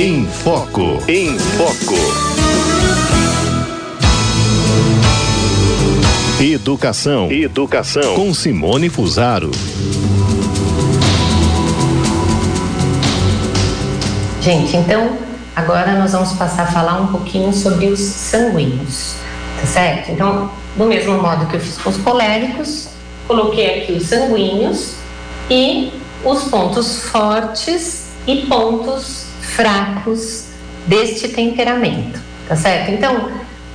Em Foco. Em Foco. Educação. Educação. Com Simone Fusaro. Gente, então agora nós vamos passar a falar um pouquinho sobre os sanguíneos, tá certo? Então, do mesmo modo que eu fiz com os coléricos, coloquei aqui os sanguíneos e os pontos fortes e pontos fracos deste temperamento, tá certo? Então,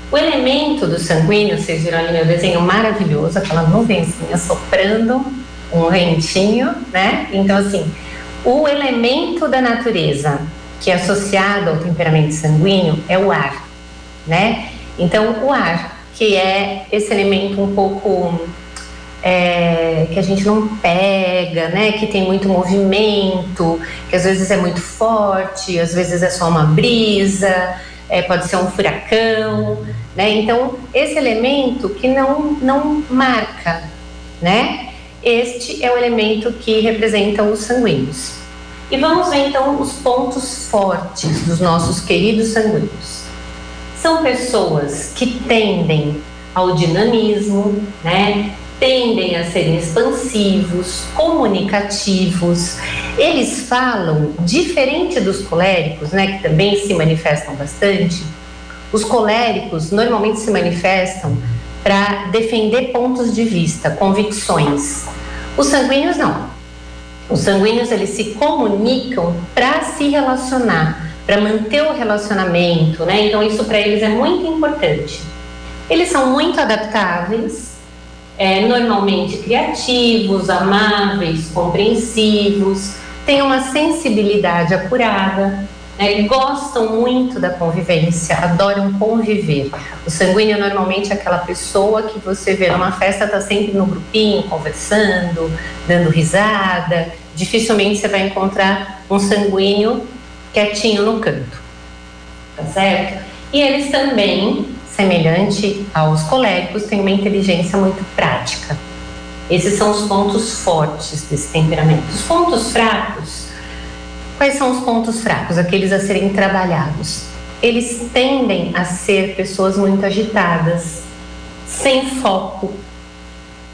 o elemento do sanguíneo, vocês viram ali meu desenho maravilhoso, aquela nuvencinha soprando um ventinho, né? Então, assim, o elemento da natureza que é associado ao temperamento sanguíneo é o ar, né? Então, o ar, que é esse elemento um pouco é, que a gente não pega, né? Que tem muito movimento, que às vezes é muito forte, às vezes é só uma brisa, é, pode ser um furacão, né? Então esse elemento que não não marca, né? Este é o elemento que representa os sanguíneos. E vamos ver então os pontos fortes dos nossos queridos sanguíneos. São pessoas que tendem ao dinamismo, né? Tendem a serem expansivos, comunicativos. Eles falam, diferente dos coléricos, né, que também se manifestam bastante, os coléricos normalmente se manifestam para defender pontos de vista, convicções. Os sanguíneos não. Os sanguíneos eles se comunicam para se relacionar, para manter o relacionamento, né? Então isso para eles é muito importante. Eles são muito adaptáveis, é, normalmente criativos, amáveis, compreensivos, têm uma sensibilidade apurada, né, gostam muito da convivência, adoram conviver. O sanguíneo normalmente é aquela pessoa que você vê numa festa, está sempre no grupinho, conversando, dando risada. Dificilmente você vai encontrar um sanguíneo quietinho no canto, tá certo? E eles também semelhante aos coléricos, tem uma inteligência muito prática. Esses são os pontos fortes desse temperamento. Os pontos fracos, quais são os pontos fracos? Aqueles a serem trabalhados. Eles tendem a ser pessoas muito agitadas, sem foco,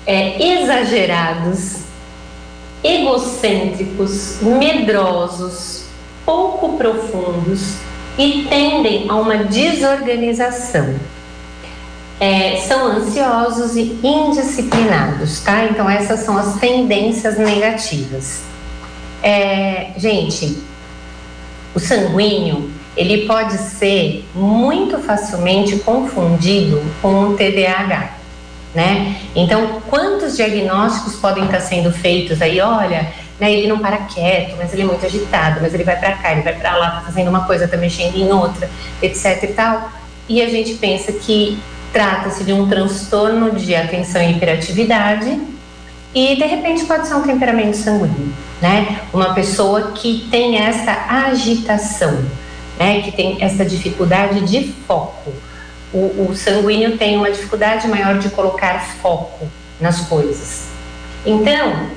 é, exagerados, egocêntricos, medrosos, pouco profundos e tendem a uma desorganização. É, são ansiosos e indisciplinados, tá? Então, essas são as tendências negativas. É, gente, o sanguíneo ele pode ser muito facilmente confundido com o TDAH, né? Então, quantos diagnósticos podem estar sendo feitos aí? Olha, né? Ele não para quieto, mas ele é muito agitado, mas ele vai para cá, ele vai para lá, tá fazendo uma coisa, tá mexendo em outra, etc e tal. E a gente pensa que trata-se de um transtorno de atenção e hiperatividade e de repente pode ser um temperamento sanguíneo, né? Uma pessoa que tem essa agitação, né? Que tem essa dificuldade de foco. O, o sanguíneo tem uma dificuldade maior de colocar foco nas coisas. Então,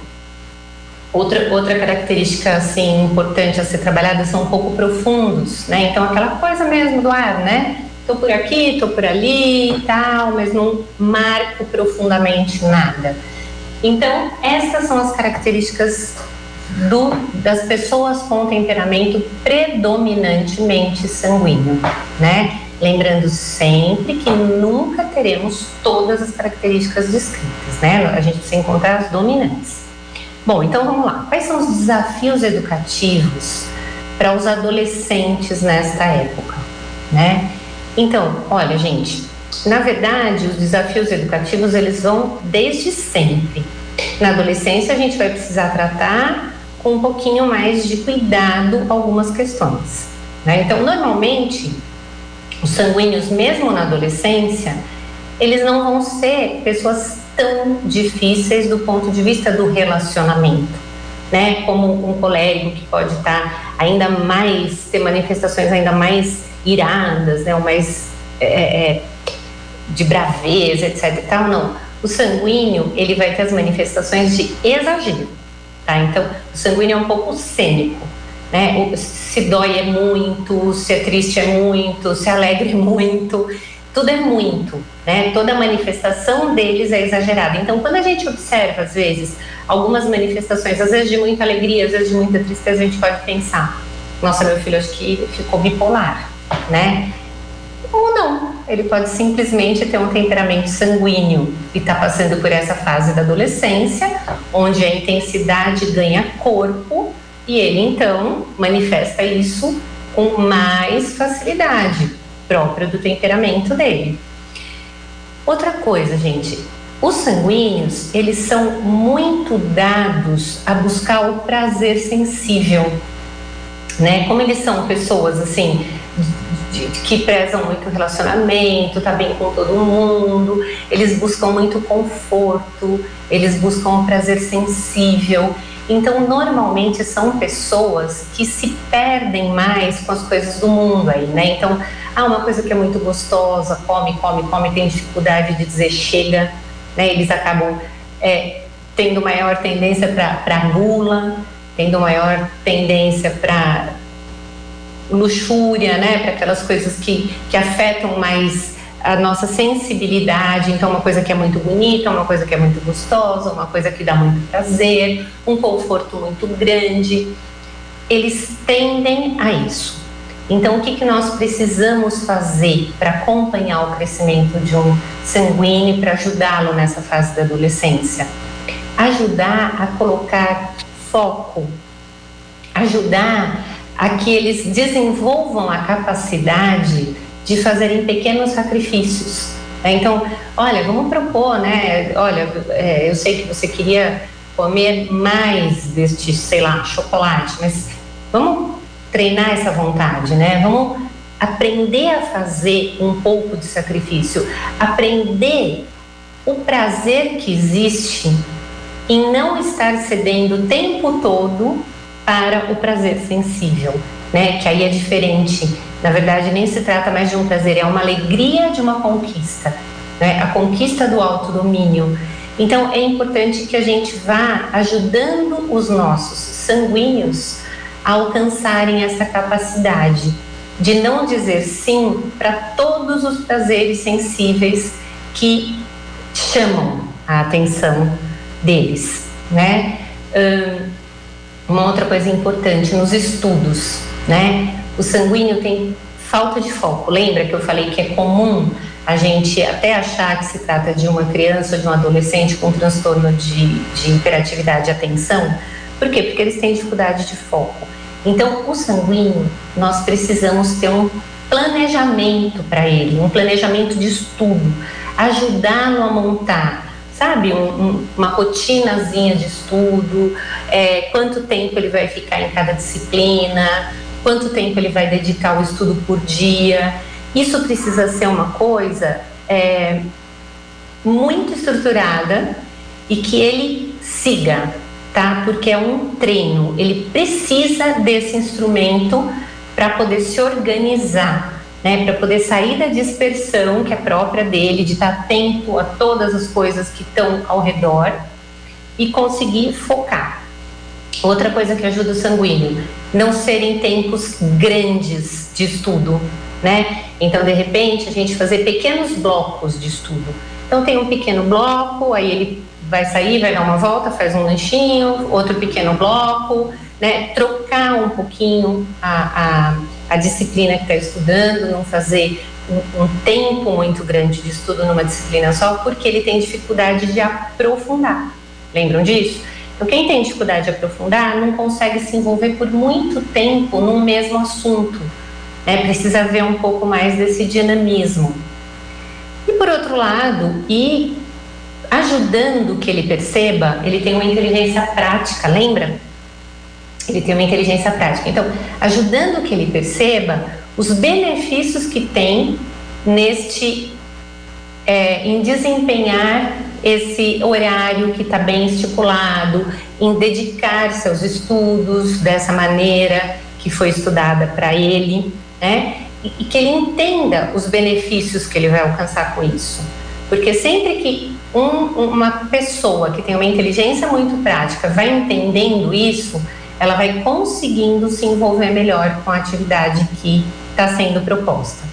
Outra, outra característica assim importante a ser trabalhada são um pouco profundos, né? Então aquela coisa mesmo do ar, né? Tô por aqui, tô por ali e tal, mas não marco profundamente nada. Então essas são as características do, das pessoas com temperamento predominantemente sanguíneo, né? Lembrando sempre que nunca teremos todas as características descritas, né? A gente precisa encontrar as dominantes. Bom, então vamos lá. Quais são os desafios educativos para os adolescentes nesta época, né? Então, olha, gente, na verdade, os desafios educativos eles vão desde sempre. Na adolescência, a gente vai precisar tratar com um pouquinho mais de cuidado algumas questões. Né? Então, normalmente, os sanguíneos, mesmo na adolescência, eles não vão ser pessoas tão difíceis do ponto de vista do relacionamento, né? Como um colérico que pode estar ainda mais ter manifestações ainda mais iradas, né? Ou mais é, é, é, de braveza, etc. E tal, não. O sanguíneo ele vai ter as manifestações de exagero, tá? Então o sanguíneo é um pouco cênico. né? Se dói é muito, se é triste é muito, se é alegre é muito, tudo é muito, né? Toda manifestação deles é exagerada. Então, quando a gente observa, às vezes, algumas manifestações, às vezes de muita alegria, às vezes de muita tristeza, a gente pode pensar: nossa, meu filho acho que ficou bipolar, né? Ou não, ele pode simplesmente ter um temperamento sanguíneo e está passando por essa fase da adolescência, onde a intensidade ganha corpo e ele então manifesta isso com mais facilidade, própria do temperamento dele. Outra coisa, gente, os sanguíneos, eles são muito dados a buscar o prazer sensível, né? Como eles são pessoas assim de, que prezam muito o relacionamento, tá bem com todo mundo, eles buscam muito conforto, eles buscam um prazer sensível. Então, normalmente são pessoas que se perdem mais com as coisas do mundo aí, né? Então, ah, uma coisa que é muito gostosa, come, come, come, tem dificuldade de dizer chega, né? Eles acabam é, tendo maior tendência para gula, tendo maior tendência para luxúria, né? Para aquelas coisas que, que afetam mais a nossa sensibilidade, então uma coisa que é muito bonita, uma coisa que é muito gostosa, uma coisa que dá muito prazer, um conforto muito grande, eles tendem a isso. Então, o que, que nós precisamos fazer para acompanhar o crescimento de um sanguíneo para ajudá-lo nessa fase da adolescência? Ajudar a colocar foco, ajudar a que eles desenvolvam a capacidade de fazerem pequenos sacrifícios. Né? Então, olha, vamos propor, né? Olha, é, eu sei que você queria comer mais deste, sei lá, chocolate, mas vamos treinar essa vontade, né? Vamos aprender a fazer um pouco de sacrifício, aprender o prazer que existe em não estar cedendo o tempo todo para o prazer sensível, né? Que aí é diferente na verdade, nem se trata mais de um prazer, é uma alegria de uma conquista, né? a conquista do autodomínio. Então, é importante que a gente vá ajudando os nossos sanguíneos a alcançarem essa capacidade de não dizer sim para todos os prazeres sensíveis que chamam a atenção deles, né? Uma outra coisa importante nos estudos, né? O sanguíneo tem falta de foco. Lembra que eu falei que é comum a gente até achar que se trata de uma criança ou de um adolescente com transtorno de, de hiperatividade e atenção? Por quê? Porque eles têm dificuldade de foco. Então, o sanguíneo, nós precisamos ter um planejamento para ele, um planejamento de estudo, ajudá-lo a montar, sabe, um, um, uma rotinazinha de estudo, é, quanto tempo ele vai ficar em cada disciplina, quanto tempo ele vai dedicar ao estudo por dia. Isso precisa ser uma coisa é, muito estruturada e que ele siga, tá? Porque é um treino, ele precisa desse instrumento para poder se organizar, né? Para poder sair da dispersão que é própria dele, de estar atento a todas as coisas que estão ao redor e conseguir focar. Outra coisa que ajuda o sanguíneo, não serem tempos grandes de estudo, né? Então, de repente, a gente fazer pequenos blocos de estudo. Então, tem um pequeno bloco, aí ele vai sair, vai dar uma volta, faz um lanchinho, outro pequeno bloco, né? Trocar um pouquinho a, a, a disciplina que está estudando, não fazer um, um tempo muito grande de estudo numa disciplina só, porque ele tem dificuldade de aprofundar. Lembram disso? Então, quem tem dificuldade de aprofundar não consegue se envolver por muito tempo num mesmo assunto. Né? Precisa ver um pouco mais desse dinamismo. E por outro lado, e ajudando que ele perceba, ele tem uma inteligência prática, lembra? Ele tem uma inteligência prática. Então, ajudando que ele perceba os benefícios que tem neste é, em desempenhar esse horário que está bem estipulado, em dedicar-se aos estudos dessa maneira que foi estudada para ele, né? E, que ele entenda os benefícios que ele vai alcançar com isso. Porque sempre que um, uma pessoa que tem uma inteligência muito prática vai entendendo isso, ela vai conseguindo se envolver melhor com a atividade que está sendo proposta.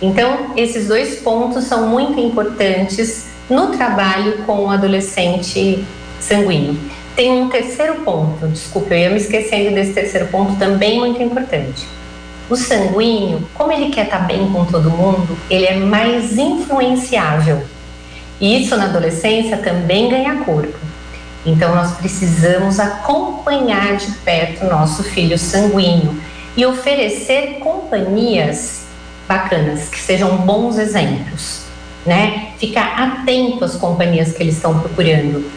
Então, esses dois pontos são muito importantes no trabalho com o adolescente sanguíneo. Tem um terceiro ponto, desculpa, eu ia me esquecendo desse terceiro ponto também muito importante. O sanguíneo, como ele quer estar tá bem com todo mundo, ele é mais influenciável. E isso na adolescência também ganha corpo. Então nós precisamos acompanhar de perto nosso filho sanguíneo e oferecer companhias bacanas, que sejam bons exemplos, né? Ficar atento às companhias que eles estão procurando,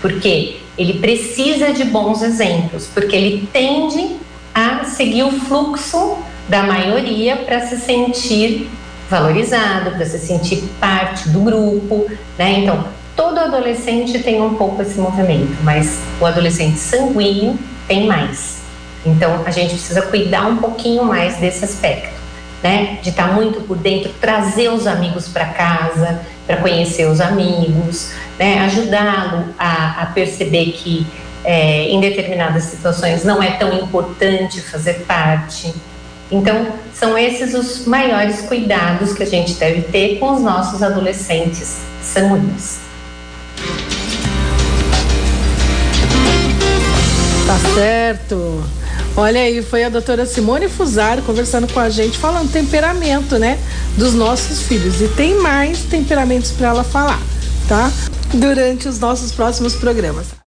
porque ele precisa de bons exemplos, porque ele tende a seguir o fluxo da maioria para se sentir valorizado, para se sentir parte do grupo, né? Então, todo adolescente tem um pouco esse movimento, mas o adolescente sanguíneo tem mais. Então, a gente precisa cuidar um pouquinho mais desse aspecto, né? De estar tá muito por dentro, trazer os amigos para casa, para conhecer os amigos, né? Ajudá-lo a, a perceber que é, em determinadas situações não é tão importante fazer parte. Então, são esses os maiores cuidados que a gente deve ter com os nossos adolescentes sanguíneos. Tá certo. Olha aí, foi a doutora Simone Fusaro conversando com a gente, falando temperamento, né? Dos nossos filhos. E tem mais temperamentos para ela falar, tá? Durante os nossos próximos programas.